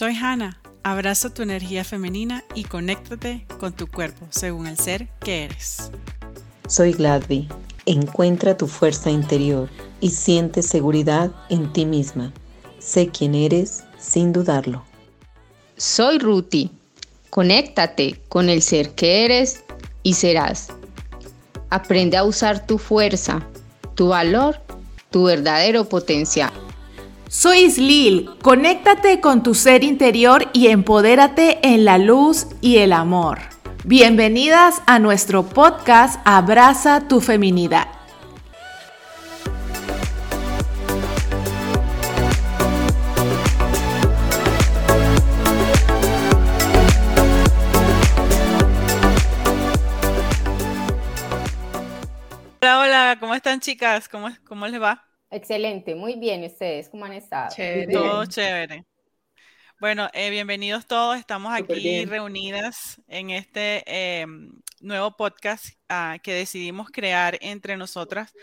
Soy Hannah. Abraza tu energía femenina y conéctate con tu cuerpo según el ser que eres. Soy Gladby. Encuentra tu fuerza interior y siente seguridad en ti misma. Sé quién eres sin dudarlo. Soy Ruti. Conéctate con el ser que eres y serás. Aprende a usar tu fuerza, tu valor, tu verdadero potencial. Soy Islil, conéctate con tu ser interior y empodérate en la luz y el amor. Bienvenidas a nuestro podcast Abraza tu feminidad. Hola, hola, ¿cómo están chicas? ¿Cómo, cómo les va? Excelente, muy bien. ¿Ustedes cómo han estado? Chévere. Todo chévere. Bueno, eh, bienvenidos todos. Estamos aquí reunidas en este eh, nuevo podcast ah, que decidimos crear entre nosotras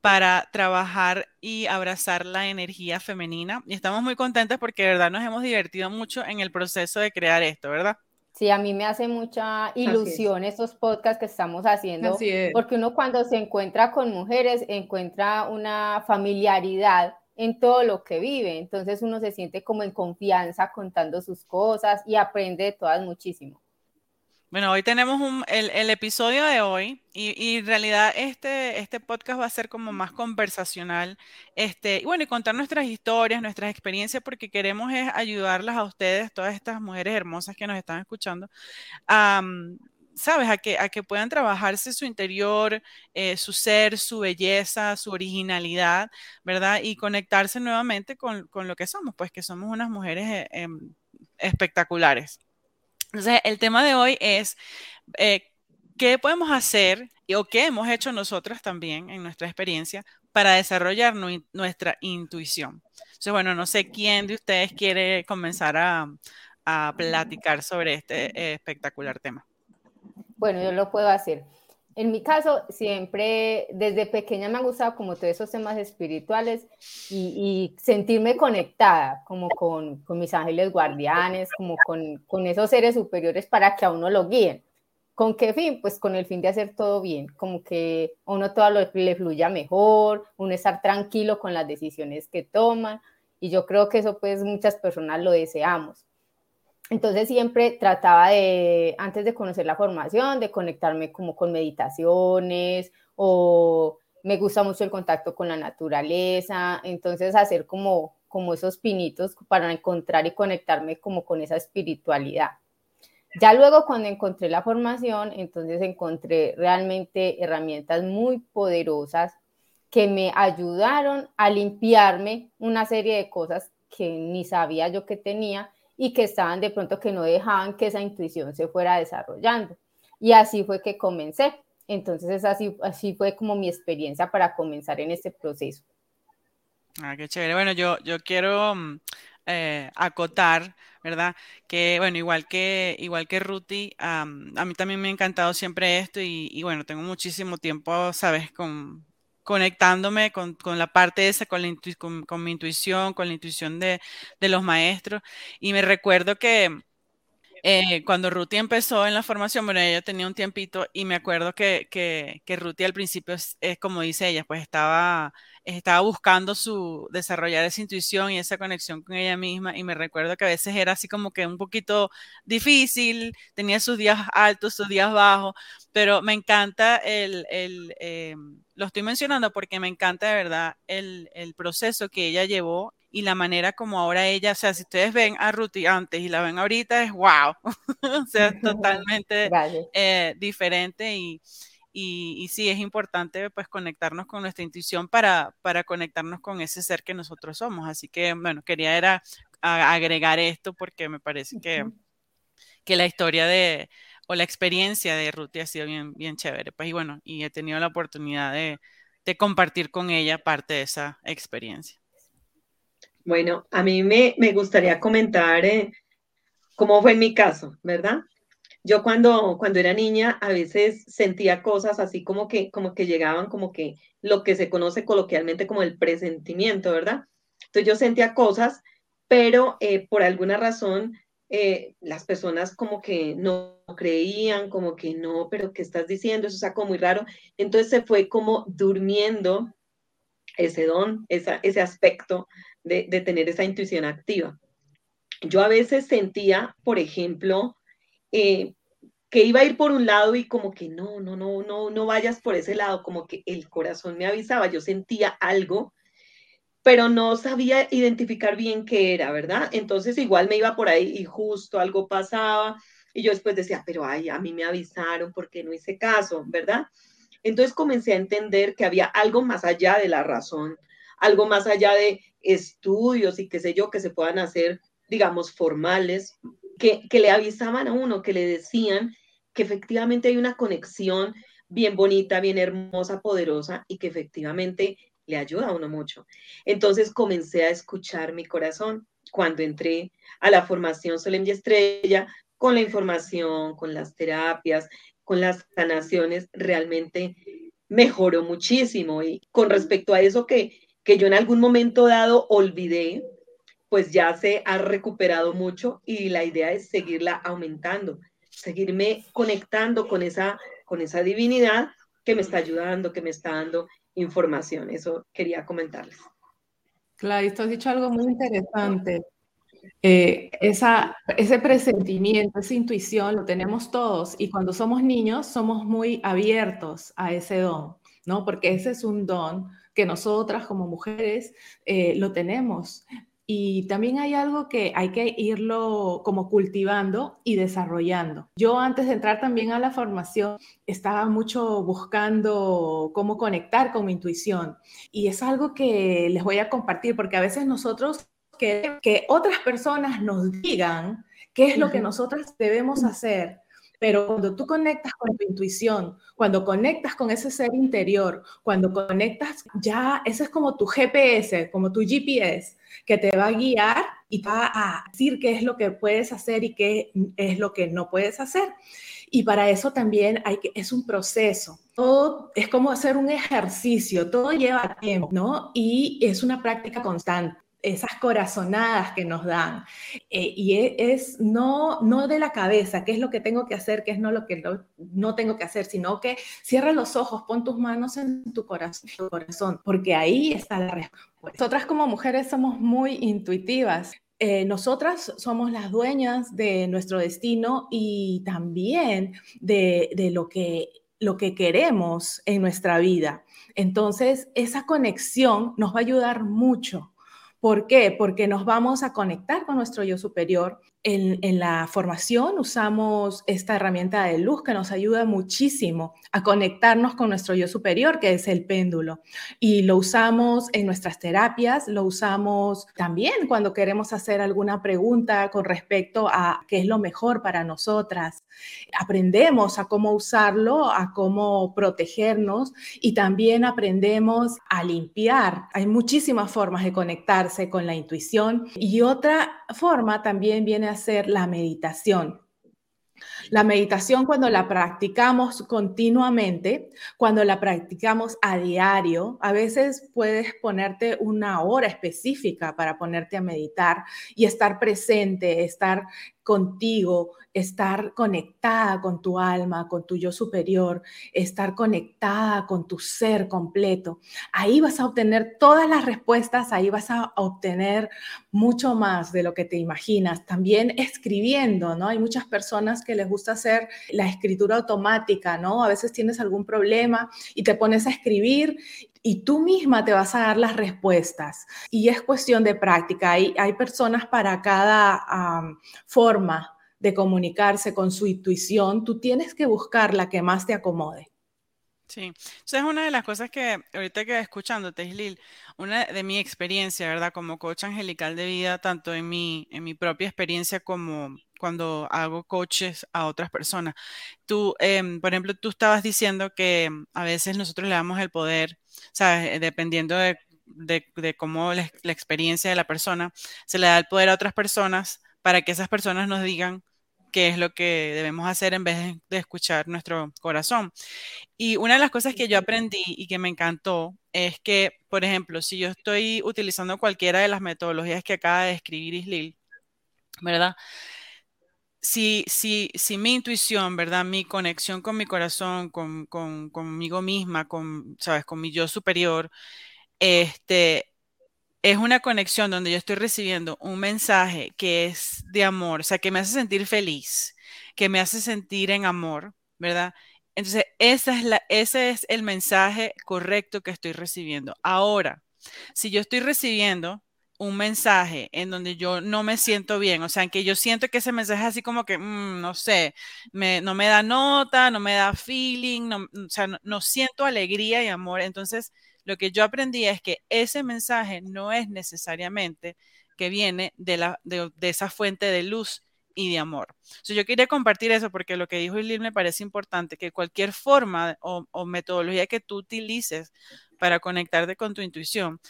para trabajar y abrazar la energía femenina. Y estamos muy contentas porque de verdad nos hemos divertido mucho en el proceso de crear esto, ¿verdad? Sí, a mí me hace mucha ilusión estos podcasts que estamos haciendo, porque uno cuando se encuentra con mujeres encuentra una familiaridad en todo lo que vive, entonces uno se siente como en confianza contando sus cosas y aprende de todas muchísimo. Bueno, hoy tenemos el, episodio de hoy y, en realidad este, este podcast va a ser como más conversacional. Este, y bueno, y contar nuestras historias, nuestras experiencias, porque queremos es ayudarlas a ustedes, todas estas mujeres hermosas que nos están escuchando, a, ¿sabes? A que puedan trabajarse su interior, eh, su ser, su belleza, su originalidad, ¿verdad? Y conectarse nuevamente con, lo que somos, pues que somos unas mujeres eh, em, espectaculares. Entonces, el tema de hoy es eh, qué podemos hacer o qué hemos hecho nosotras también en nuestra experiencia para desarrollar nuestra intuición. Entonces, bueno, no sé quién de ustedes quiere comenzar a, platicar sobre este eh, espectacular tema. Bueno, yo lo puedo hacer. En mi caso, siempre desde pequeña me ha gustado como todos esos temas espirituales y, sentirme conectada como con, con, mis ángeles guardianes, como con, con, esos seres superiores para que a uno lo guíen. ¿Con qué fin? Pues con el fin de hacer todo bien, como que a uno todo lo, le fluya mejor, uno estar tranquilo con las decisiones que toman y yo creo que eso pues muchas personas lo deseamos. Entonces siempre trataba de, antes de conocer la formación, de conectarme como con meditaciones o me gusta mucho el contacto con la naturaleza, entonces hacer como, como esos pinitos para encontrar y conectarme como con esa espiritualidad. Ya luego cuando encontré la formación, entonces encontré realmente herramientas muy poderosas que me ayudaron a limpiarme una serie de cosas que ni sabía yo que tenía y que estaban de pronto que no dejaban que esa intuición se fuera desarrollando. Y así fue que comencé. Entonces así, así fue como mi experiencia para comenzar en este proceso. Ah, qué chévere. Bueno, yo, yo quiero mm, eh, acotar, ¿verdad? Que, bueno, igual que, igual que Ruti, a mí también me ha encantado siempre esto y, y, bueno, tengo muchísimo tiempo, ¿sabes? Con, conectándome con, la parte esa, con, la con, mi intuición, con la intuición de, los maestros. Y me recuerdo que eh, cuando Ruti empezó en la formación, bueno, ella tenía un tiempito y me acuerdo que, que, que Ruti al principio es, como dice ella, pues estaba, estaba buscando su desarrollar esa intuición y esa conexión con ella misma y me recuerdo que a veces era así como que un poquito difícil, tenía sus días altos, sus días bajos, pero me encanta el, el em, lo estoy mencionando porque me encanta de verdad el, proceso que ella llevó y la manera como ahora ella, o sea, si ustedes ven a Ruti antes y la ven ahorita, es wow, o sea, totalmente eh, diferente y, y, sí, es importante pues conectarnos con nuestra intuición para, para conectarnos con ese ser que nosotros somos. Así que, bueno, quería era agregar esto porque me parece que, que la historia de, o la experiencia de Ruti ha sido bien, bien chévere. Pues y bueno, y he tenido la oportunidad de, compartir con ella parte de esa experiencia. Bueno, a mí me, gustaría comentar eh, cómo fue en mi caso, ¿verdad? Yo cuando, cuando era niña a veces sentía cosas así como que, como que llegaban como que lo que se conoce coloquialmente como el presentimiento, ¿verdad? Entonces yo sentía cosas pero eh, por alguna razón eh, las personas como que no creían, como que no, pero ¿qué estás diciendo? Eso es algo muy raro. Entonces se fue como durmiendo ese don, ese aspecto de, tener esa intuición activa. Yo a veces sentía, por ejemplo, eh, que iba a ir por un lado y como que no, no, no, no, no vayas por ese lado, como que el corazón me avisaba, yo sentía algo, pero no sabía identificar bien qué era, ¿verdad? Entonces igual me iba por ahí y justo algo pasaba y yo después decía, pero ay, a mí me avisaron porque no hice caso, ¿verdad? Entonces comencé a entender que había algo más allá de la razón, algo más allá de estudios y qué sé yo, que se puedan hacer, digamos, formales, que, que le avisaban a uno, que le decían que efectivamente hay una conexión bien bonita, bien hermosa, poderosa y que efectivamente le ayuda a uno mucho. Entonces comencé a escuchar mi corazón cuando entré a la formación Solemn y Estrella, con la información, con las terapias, con las sanaciones, realmente mejoró muchísimo. Y con respecto a eso que, que yo en algún momento dado olvidé, pues ya se ha recuperado mucho y la idea es seguirla aumentando seguirme conectando con esa, con esa divinidad que me está ayudando, que me está dando información. Eso quería comentarles. Claro, esto has dicho algo muy interesante. Eh, esa, ese presentimiento, esa intuición lo tenemos todos y cuando somos niños somos muy abiertos a ese don, ¿no? Porque ese es un don que nosotras como mujeres eh, lo tenemos. Y también hay algo que hay que irlo como cultivando y desarrollando. Yo antes de entrar también a la formación estaba mucho buscando cómo conectar con mi intuición y es algo que les voy a compartir porque a veces nosotros queremos que otras personas nos digan qué es lo que nosotros debemos hacer pero cuando tú conectas con tu intuición, cuando conectas con ese ser interior, cuando conectas ya, ese es como tu GPS, como tu GPS, que te va a guiar y va a decir qué es lo que puedes hacer y qué es lo que no puedes hacer. Y para eso también hay que, es un proceso. Todo es como hacer un ejercicio, todo lleva tiempo, ¿no? Y es una práctica constante esas corazonadas que nos dan. Eh, y e, es, no, no de la cabeza, qué es lo que tengo que hacer, qué es no lo que no, tengo que hacer, sino que cierra los ojos, pon tus manos en tu corazón, tu corazón porque ahí está la respuesta. Nosotras como mujeres somos muy intuitivas. Eh, nosotras somos las dueñas de nuestro destino y también de, de lo, que, lo que queremos en nuestra vida. Entonces, esa conexión nos va a ayudar mucho ¿Por qué? Porque nos vamos a conectar con nuestro yo superior en, la formación usamos esta herramienta de luz que nos ayuda muchísimo a conectarnos con nuestro yo superior, que es el péndulo. Y lo usamos en nuestras terapias, lo usamos también cuando queremos hacer alguna pregunta con respecto a qué es lo mejor para nosotras. Aprendemos a cómo usarlo, a cómo protegernos y también aprendemos a limpiar. Hay muchísimas formas de conectarse con la intuición y otra forma también viene a hacer la meditación. La meditación cuando la practicamos continuamente, cuando la practicamos a diario, a veces puedes ponerte una hora específica para ponerte a meditar y estar presente, estar contigo, estar conectada con tu alma, con tu yo superior, estar conectada con tu ser completo. Ahí vas a obtener todas las respuestas, ahí vas a obtener mucho más de lo que te imaginas. También escribiendo, ¿no? Hay muchas personas que les gusta hacer la escritura automática, ¿no? A veces tienes algún problema y te pones a escribir y tú misma te vas a dar las respuestas. Y es cuestión de práctica. Hay, hay personas para cada forma de comunicarse con su intuición. Tú tienes que buscar la que más te acomode. Sí, esa es una de las cosas que ahorita que escuchándote, Islil, una de mi experiencia, ¿verdad? Como coach angelical de vida, tanto en mi, en mi propia experiencia como cuando hago coaches a otras personas. Tú, em, por ejemplo, tú estabas diciendo que em, a veces nosotros le damos el poder, ¿sabes? Eh, dependiendo de, cómo la, la, experiencia de la persona, se le da el poder a otras personas para que esas personas nos digan qué es lo que debemos hacer en vez de escuchar nuestro corazón. Y una de las cosas que yo aprendí y que me encantó es que, por ejemplo, si yo estoy utilizando cualquiera de las metodologías que acaba de describir Islil, ¿verdad? Si, si, si mi intuición, ¿verdad? Mi conexión con mi corazón, con, con, conmigo misma, con, ¿sabes? Con mi yo superior, este, es una conexión donde yo estoy recibiendo un mensaje que es de amor, o sea, que me hace sentir feliz, que me hace sentir en amor, ¿verdad? Entonces, esa es la, ese es el mensaje correcto que estoy recibiendo. Ahora, si yo estoy recibiendo un mensaje en donde yo no me siento bien, o sea, en que yo siento que ese mensaje es así como que, mm, no sé, no me da nota, no me da feeling, no, o sea, no siento alegría y amor, entonces lo que yo aprendí es que ese mensaje no es necesariamente que viene de, la, de, esa fuente de luz y de amor. yo quería compartir eso porque lo que dijo Ilir me parece importante, que cualquier forma o, metodología que tú utilices para conectarte con tu intuición,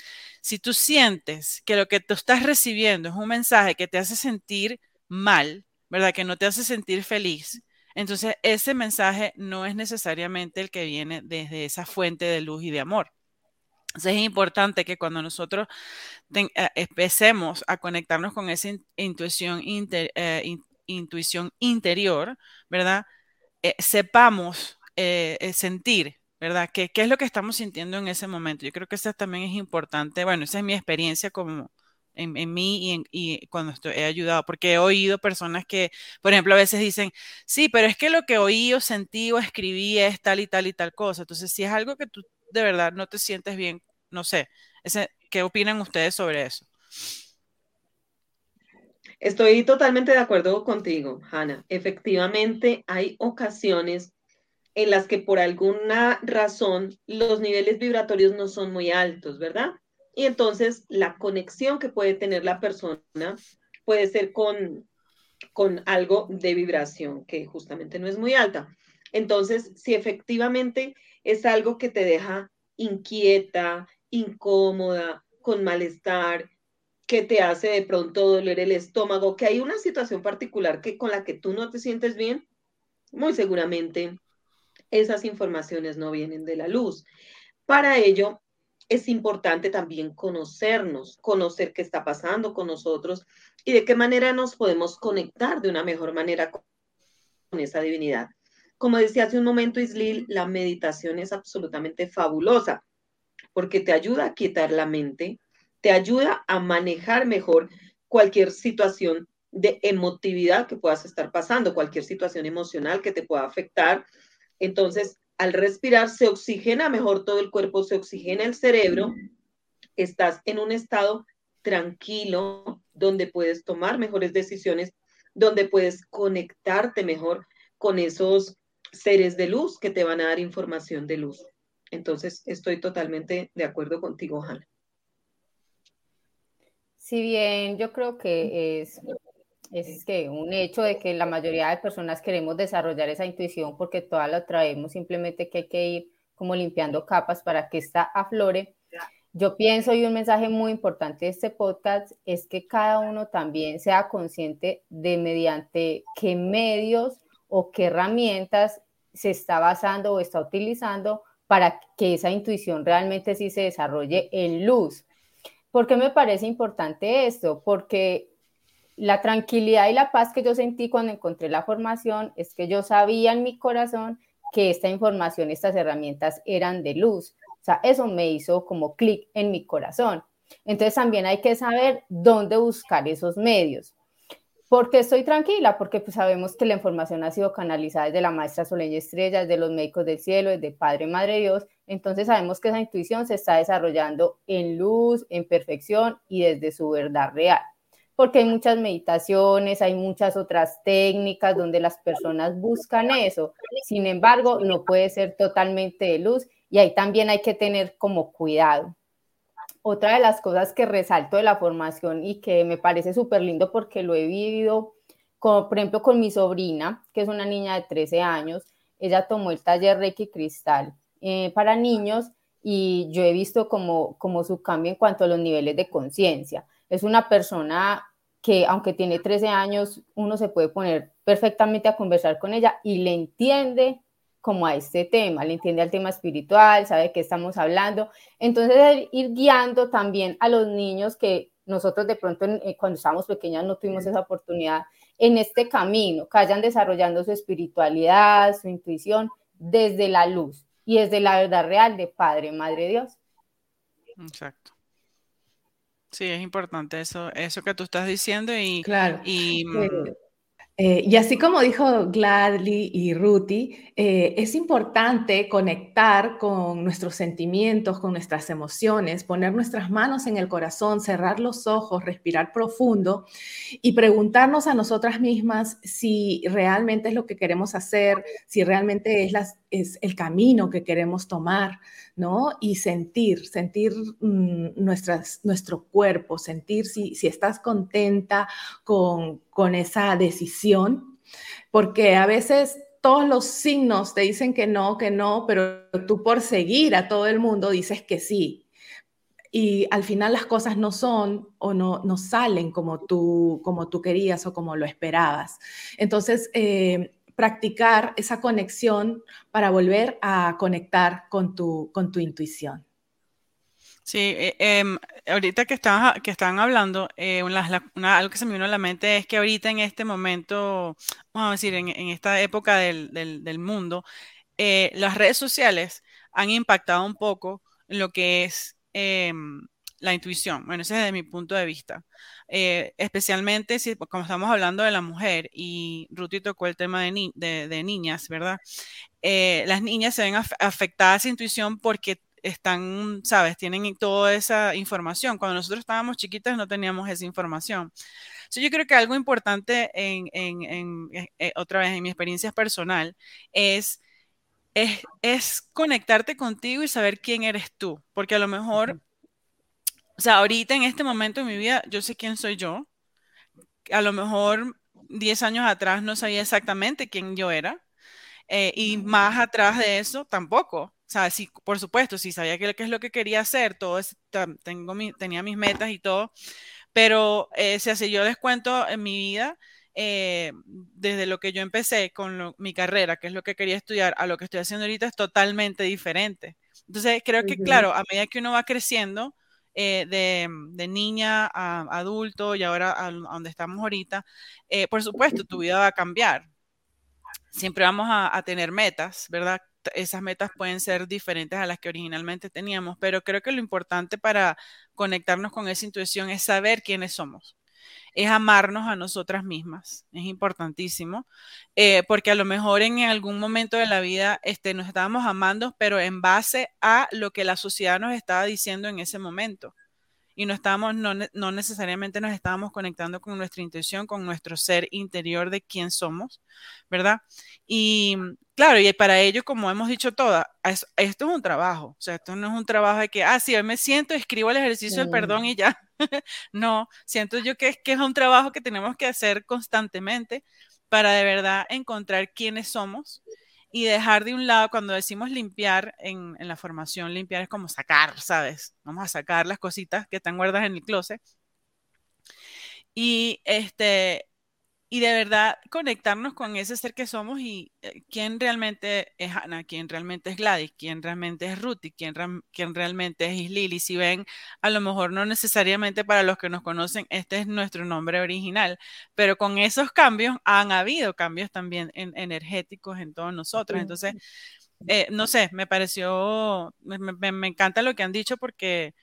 si tú sientes que lo que tú estás recibiendo es un mensaje que te hace sentir mal, ¿verdad? Que no te hace sentir feliz, entonces ese mensaje no es necesariamente el que viene desde esa fuente de luz y de amor. Entonces es importante que cuando nosotros eh, empecemos a conectarnos con esa intuición, eh, intuición interior, ¿verdad? Eh, sepamos sentir, ¿verdad? ¿Qué, ¿Qué, es lo que estamos sintiendo en ese momento? Yo creo que eso también es importante. Bueno, esa es mi experiencia como en, mí y, y cuando he ayudado, porque he oído personas que, por ejemplo, a veces dicen, sí, pero es que lo que oí o sentí o escribí es tal y tal y tal cosa. Entonces, si es algo que tú de verdad no te sientes bien, no sé, ese, ¿qué opinan ustedes sobre eso? Estoy totalmente de acuerdo contigo, Hanna. Efectivamente, hay ocasiones en las que por alguna razón los niveles vibratorios no son muy altos, ¿verdad? Y entonces la conexión que puede tener la persona puede ser con, con algo de vibración que justamente no es muy alta. Entonces, si efectivamente es algo que te deja inquieta, incómoda, con malestar, que te hace de pronto doler el estómago, que hay una situación particular que con la que tú no te sientes bien, muy seguramente esas informaciones no vienen de la luz. Para ello, es importante también conocernos, conocer qué está pasando con nosotros y de qué manera nos podemos conectar de una mejor manera con esa divinidad. Como decía hace un momento Islil, la meditación es absolutamente fabulosa porque te ayuda a quitar la mente, te ayuda a manejar mejor cualquier situación de emotividad que puedas estar pasando, cualquier situación emocional que te pueda afectar. Entonces, al respirar se oxigena mejor todo el cuerpo, se oxigena el cerebro, estás en un estado tranquilo donde puedes tomar mejores decisiones, donde puedes conectarte mejor con esos seres de luz que te van a dar información de luz. Entonces, estoy totalmente de acuerdo contigo, Hanna. Si bien yo creo que es, es que un hecho de que la mayoría de personas queremos desarrollar esa intuición porque todas la traemos, simplemente que hay que ir como limpiando capas para que esta aflore. Yo pienso y un mensaje muy importante de este podcast es que cada uno también sea consciente de mediante qué medios o qué herramientas se está basando o está utilizando para que esa intuición realmente sí se desarrolle en luz. ¿Por qué me parece importante esto? Porque la tranquilidad y la paz que yo sentí cuando encontré la formación es que yo sabía en mi corazón que esta información, estas herramientas eran de luz. O sea, eso me hizo como clic en mi corazón. Entonces también hay que saber dónde buscar esos medios. ¿Por qué estoy tranquila? Porque pues, sabemos que la información ha sido canalizada desde la maestra Soleña Estrella, desde los médicos del cielo, desde Padre Madre Dios. Entonces sabemos que esa intuición se está desarrollando en luz, en perfección y desde su verdad real. Porque hay muchas meditaciones, hay muchas otras técnicas donde las personas buscan eso. Sin embargo, no puede ser totalmente de luz y ahí también hay que tener como cuidado otra de las cosas que resalto de la formación y que me parece súper lindo porque lo he vivido, como, por ejemplo, con mi sobrina, que es una niña de 13 años, ella tomó el taller Reiki Cristal eh, para niños y yo he visto como, como su cambio en cuanto a los niveles de conciencia. Es una persona que aunque tiene 13 años, uno se puede poner perfectamente a conversar con ella y le entiende como a este tema, le entiende al tema espiritual, sabe de qué estamos hablando. Entonces, ir guiando también a los niños que nosotros de pronto eh, cuando estábamos pequeñas no tuvimos esa oportunidad en este camino, que vayan desarrollando su espiritualidad, su intuición desde la luz y desde la verdad real de Padre, Madre Dios. Exacto. Sí, es importante eso, eso que tú estás diciendo y, claro. y mm, eh, y así como dijo Gladly y Ruti, eh, es importante conectar con nuestros sentimientos, con nuestras emociones, poner nuestras manos en el corazón, cerrar los ojos, respirar profundo y preguntarnos a nosotras mismas si realmente es lo que queremos hacer, si realmente es, es el camino que queremos tomar. ¿No? Y sentir, sentir mm, nuestro cuerpo, sentir si, si estás contenta con, con esa decisión, porque a veces todos los signos te dicen que no, que no, pero tú por seguir a todo el mundo dices que sí. Y al final las cosas no son o no, no salen como tú, como tú querías o como lo esperabas. Entonces, eh, practicar esa conexión para volver a conectar con tu, con tu intuición. Sí, eh, em, ahorita que estaban, que estaban hablando, eh, algo que se me vino a la mente es que ahorita en este momento, vamos a decir, en, esta época del, del, mundo, eh, las redes sociales han impactado un poco lo que es em, la intuición. Bueno, ese es desde mi punto de vista. Eh, especialmente si, como estamos hablando de la mujer y Ruti tocó el tema de, niñas, ¿verdad? Eh, las niñas se ven afectadas a intuición porque están, sabes, tienen toda esa información. Cuando nosotros estábamos chiquitas no teníamos esa información. yo creo que algo importante eh, otra vez en mi experiencia personal es, es, es, conectarte contigo y saber quién eres tú, porque a lo mejor o sea, ahorita en este momento de mi vida, yo sé quién soy yo. A lo mejor 10 años atrás no sabía exactamente quién yo era. Eh, y más atrás de eso tampoco. O sea, sí, por supuesto, sí sabía qué, es lo que quería hacer, todo tengo tenía mis metas y todo, pero eh, si así yo les cuento en mi vida, eh, desde lo que yo empecé con mi carrera, que es lo que quería estudiar, a lo que estoy haciendo ahorita es totalmente diferente. Entonces, creo que, claro, a medida que uno va creciendo, eh, de, niña a adulto y ahora a, donde estamos ahorita, eh, por supuesto, tu vida va a cambiar. Siempre vamos a, tener metas, ¿verdad? Esas metas pueden ser diferentes a las que originalmente teníamos, pero creo que lo importante para conectarnos con esa intuición es saber quiénes somos es amarnos a nosotras mismas. Es importantísimo, eh, porque a lo mejor en algún momento de la vida este, nos estábamos amando, pero en base a lo que la sociedad nos estaba diciendo en ese momento. Y no, estábamos, no, no necesariamente nos estábamos conectando con nuestra intuición, con nuestro ser interior de quién somos, ¿verdad? Y claro, y para ello, como hemos dicho todas, esto es un trabajo, o sea, esto no es un trabajo de que, ah, sí, hoy me siento, escribo el ejercicio del perdón y ya. no, siento yo que que es un trabajo que tenemos que hacer constantemente para de verdad encontrar quiénes somos y dejar de un lado, cuando decimos limpiar en, en, la formación, limpiar es como sacar, ¿sabes? Vamos a sacar las cositas que están guardadas en el closet. Y este, y de verdad conectarnos con ese ser que somos y eh, quién realmente es Ana, quién realmente es Gladys, quién realmente es Ruth y quién, quién realmente es Lily. Si ven, a lo mejor no necesariamente para los que nos conocen, este es nuestro nombre original, pero con esos cambios han habido cambios también energéticos en todos nosotros. Entonces, eh, no sé, me pareció, me, encanta lo que han dicho porque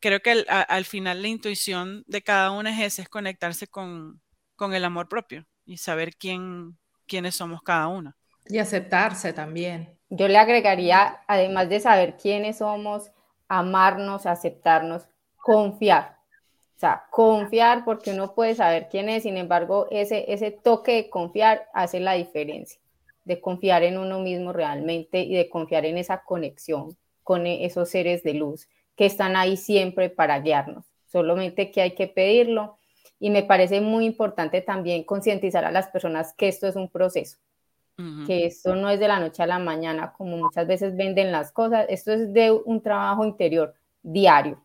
creo que al final la intuición de cada uno es ese, es conectarse con con el amor propio y saber quién, quiénes somos cada uno. Y aceptarse también. Yo le agregaría, además de saber quiénes somos, amarnos, aceptarnos, confiar. O sea, confiar porque uno puede saber quién es, sin embargo, ese, ese toque de confiar hace la diferencia, de confiar en uno mismo realmente y de confiar en esa conexión con esos seres de luz que están ahí siempre para guiarnos. Solamente que hay que pedirlo y me parece muy importante también concientizar a las personas que esto es un proceso, que esto no es de la noche a la mañana, como muchas veces venden las cosas, esto es de un trabajo interior diario.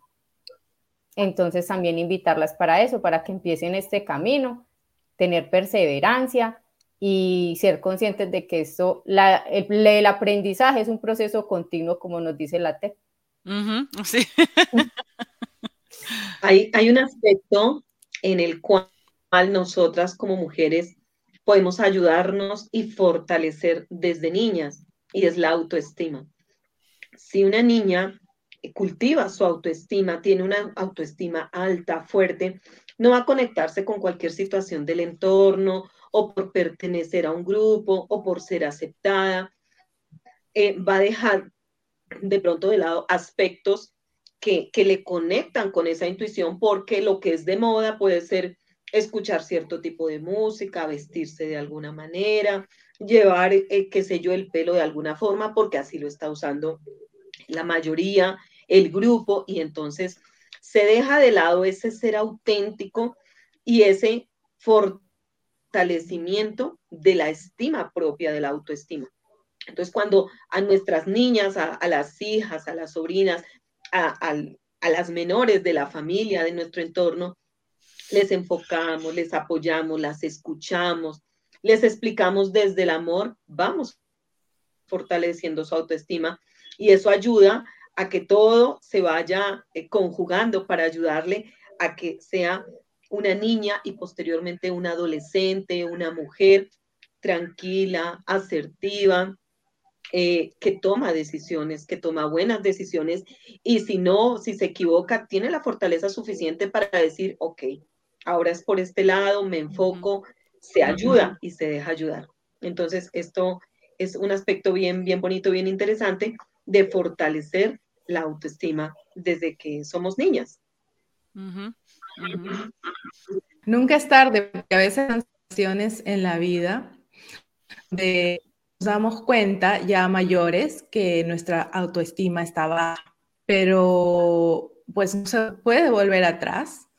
Entonces también invitarlas para eso, para que empiecen este camino, tener perseverancia y ser conscientes de que esto, la, el, aprendizaje es un proceso continuo, como nos dice la TEC. sí. hay, hay un aspecto en el cual nosotras como mujeres podemos ayudarnos y fortalecer desde niñas, y es la autoestima. Si una niña cultiva su autoestima, tiene una autoestima alta, fuerte, no va a conectarse con cualquier situación del entorno o por pertenecer a un grupo o por ser aceptada. Eh, va a dejar de pronto de lado aspectos que, le conectan con esa intuición porque lo que es de moda puede ser escuchar cierto tipo de música, vestirse de alguna manera, llevar, eh, qué sé yo, el pelo de alguna forma, porque así lo está usando la mayoría, el grupo, y entonces se deja de lado ese ser auténtico y ese fortalecimiento de la estima propia, de la autoestima. Entonces, cuando a nuestras niñas, a, las hijas, a las sobrinas, a las menores de la familia, de nuestro entorno, les enfocamos, les apoyamos, las escuchamos, les explicamos desde el amor, vamos fortaleciendo su autoestima y eso ayuda a que todo se vaya eh, conjugando para ayudarle a que sea una niña y posteriormente una adolescente, una mujer tranquila, asertiva, eh, que toma decisiones, que toma buenas decisiones y si no, si se equivoca, tiene la fortaleza suficiente para decir, ok, ahora es por este lado, me enfoco, se ayuda y se deja ayudar. Entonces, esto es un aspecto bien, bien bonito, bien interesante de fortalecer la autoestima desde que somos niñas. Nunca es tarde, porque a veces hay situaciones en la vida de nos damos cuenta ya mayores que nuestra autoestima está baja, pero pues no se puede volver atrás.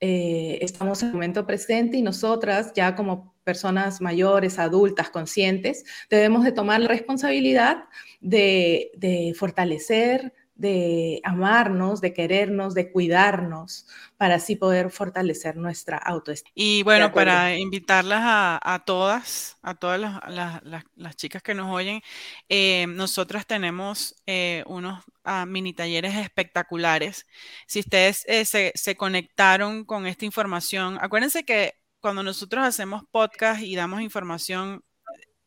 Eh, estamos en el momento presente y nosotras ya como personas mayores, adultas, conscientes, debemos de tomar la responsabilidad de, de fortalecer, de amarnos, de querernos, de cuidarnos, para así poder fortalecer nuestra autoestima. Y bueno, para invitarlas a, todas, a todas las, chicas que nos oyen, eh, nosotras tenemos eh, unos ah, mini talleres espectaculares. Si ustedes eh, se, conectaron con esta información, acuérdense que cuando nosotros hacemos podcast y damos información,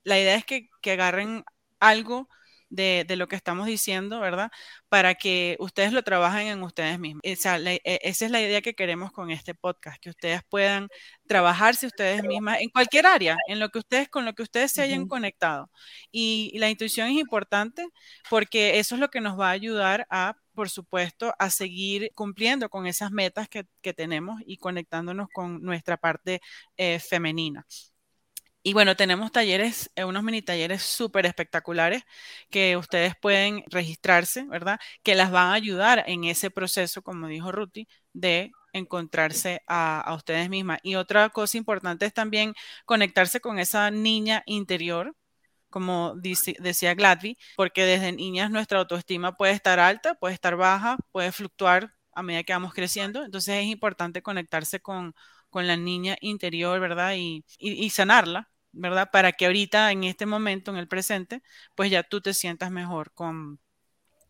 la idea es que, que agarren algo de, lo que estamos diciendo, ¿verdad? Para que ustedes lo trabajen en ustedes mismos. E, esa es la idea que queremos con este podcast, que ustedes puedan trabajarse ustedes mismas en cualquier área, en lo que ustedes, con lo que ustedes se hayan conectado. Y, la intuición es importante porque eso es lo que nos va a ayudar a por supuesto, a seguir cumpliendo con esas metas que, tenemos y conectándonos con nuestra parte eh, femenina. Y bueno, tenemos talleres, eh, unos mini talleres súper espectaculares que ustedes pueden registrarse, ¿verdad? Que las van a ayudar en ese proceso, como dijo Ruti, de encontrarse a, ustedes mismas. Y otra cosa importante es también conectarse con esa niña interior, como decía Gladby, porque desde niñas nuestra autoestima puede estar alta, puede estar baja, puede fluctuar a medida que vamos creciendo. Entonces es importante conectarse con, la niña interior, ¿verdad? y sanarla, ¿verdad? Para que ahorita, en este momento, en el presente, pues ya tú te sientas mejor con,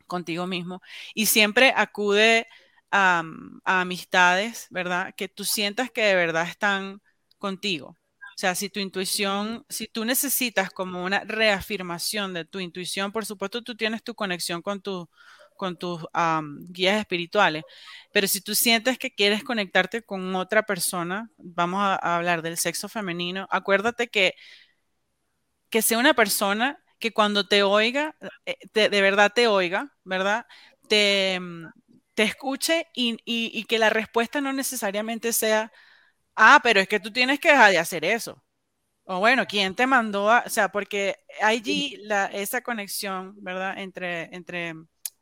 contigo mismo. Y siempre acude a, amistades, ¿verdad? Que tú sientas que de verdad están contigo. O sea, si tu intuición, si tú necesitas como una reafirmación de tu intuición, por supuesto tú tienes tu conexión con tu, con tus guías espirituales. Pero si tú sientes que quieres conectarte con otra persona, vamos a, hablar del sexo femenino, acuérdate que, que sea una persona que cuando te oiga, eh, de verdad te oiga, ¿verdad? Te, mm, te escuche y, y, que la respuesta no necesariamente sea, ah, pero es que tú tienes que dejar de hacer eso. O bueno, ¿quién te mandó a, o sea, porque allí la, esa conexión, ¿verdad? Entre, entre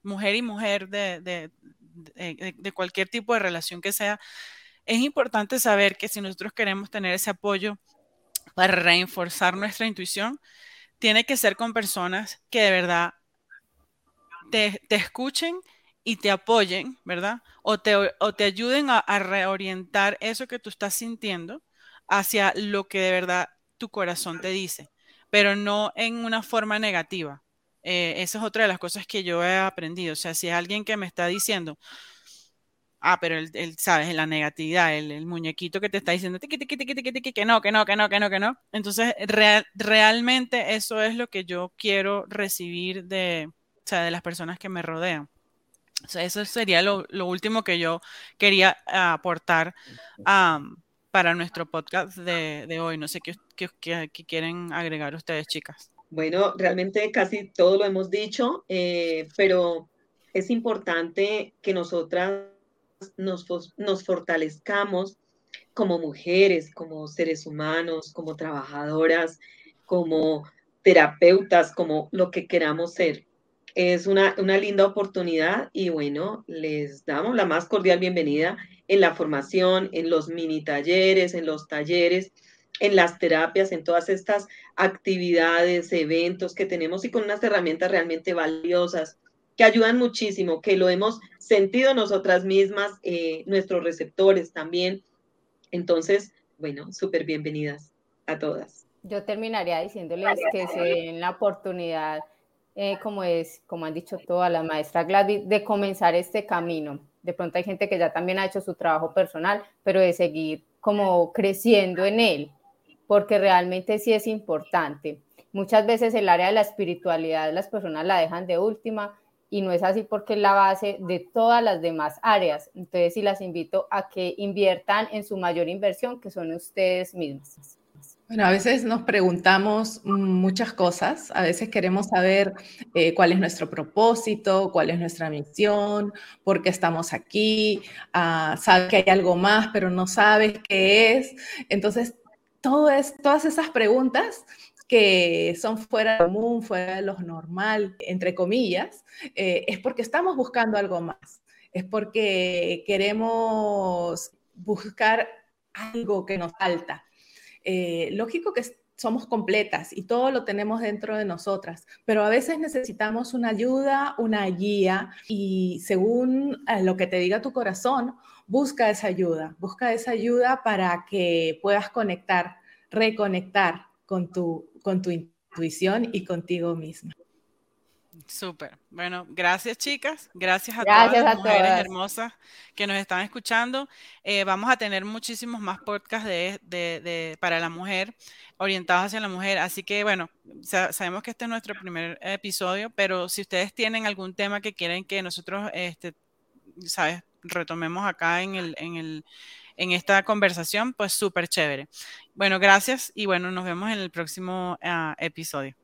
mujer y mujer de, de, cualquier tipo de relación que sea, es importante saber que si nosotros queremos tener ese apoyo para reforzar nuestra intuición, tiene que ser con personas que de verdad te, te escuchen y te apoyen, ¿verdad? O te, o te ayuden a, reorientar eso que tú estás sintiendo hacia lo que de verdad tu corazón te dice, pero no en una forma negativa. Eh, esa es otra de las cosas que yo he aprendido. O sea, si es alguien que me está diciendo, ah, pero él, sabes, la negatividad, el, muñequito que te está diciendo, que no, que no, que no, que no, que no. Entonces, realmente eso es lo que yo quiero recibir de, de las personas que me rodean. O sea, eso sería lo, último que yo quería aportar para nuestro podcast de, hoy. No sé qué, qué, quieren agregar ustedes, chicas. Bueno, realmente casi todo lo hemos dicho, eh, pero es importante que nosotras nos, fortalezcamos como mujeres, como seres humanos, como trabajadoras, como terapeutas, como lo que queramos ser. Es una, una, linda oportunidad y bueno, les damos la más cordial bienvenida en la formación, en los mini talleres, en los talleres, en las terapias, en todas estas actividades, eventos que tenemos y con unas herramientas realmente valiosas que ayudan muchísimo, que lo hemos sentido nosotras mismas, eh, nuestros receptores también. Entonces, bueno, súper bienvenidas a todas. Yo terminaría diciéndoles que se den la oportunidad, eh, como es, como han dicho todas las maestras Gladys, de comenzar este camino. De pronto hay gente que ya también ha hecho su trabajo personal, pero de seguir como creciendo en él, porque realmente sí es importante. Muchas veces el área de la espiritualidad las personas la dejan de última y no es así porque es la base de todas las demás áreas. Entonces, sí las invito a que inviertan en su mayor inversión, que son ustedes mismas. Bueno, a veces nos preguntamos muchas cosas, a veces queremos saber eh, cuál es nuestro propósito, cuál es nuestra misión, por qué estamos aquí, uh, sabes que hay algo más, pero no sabes qué es. Entonces, todo es, todas esas preguntas que son fuera de común, fuera de lo normal, entre comillas, eh, es porque estamos buscando algo más, es porque queremos buscar algo que nos falta. Eh, lógico que somos completas y todo lo tenemos dentro de nosotras, pero a veces necesitamos una ayuda, una guía y según eh, lo que te diga tu corazón, busca esa ayuda, busca esa ayuda para que puedas conectar, reconectar con tu con tu intuición y contigo misma. Súper. Bueno, gracias chicas, gracias a todas las mujeres hermosas que nos están escuchando. Eh, vamos a tener muchísimos más podcasts de, para la mujer, orientados hacia la mujer. Así que bueno, sabemos que este es nuestro primer episodio, pero si ustedes tienen algún tema que quieren que nosotros, este, sabes, retomemos acá en el, en el en esta conversación, pues súper chévere. Bueno, gracias y bueno, nos vemos en el próximo ah, episodio.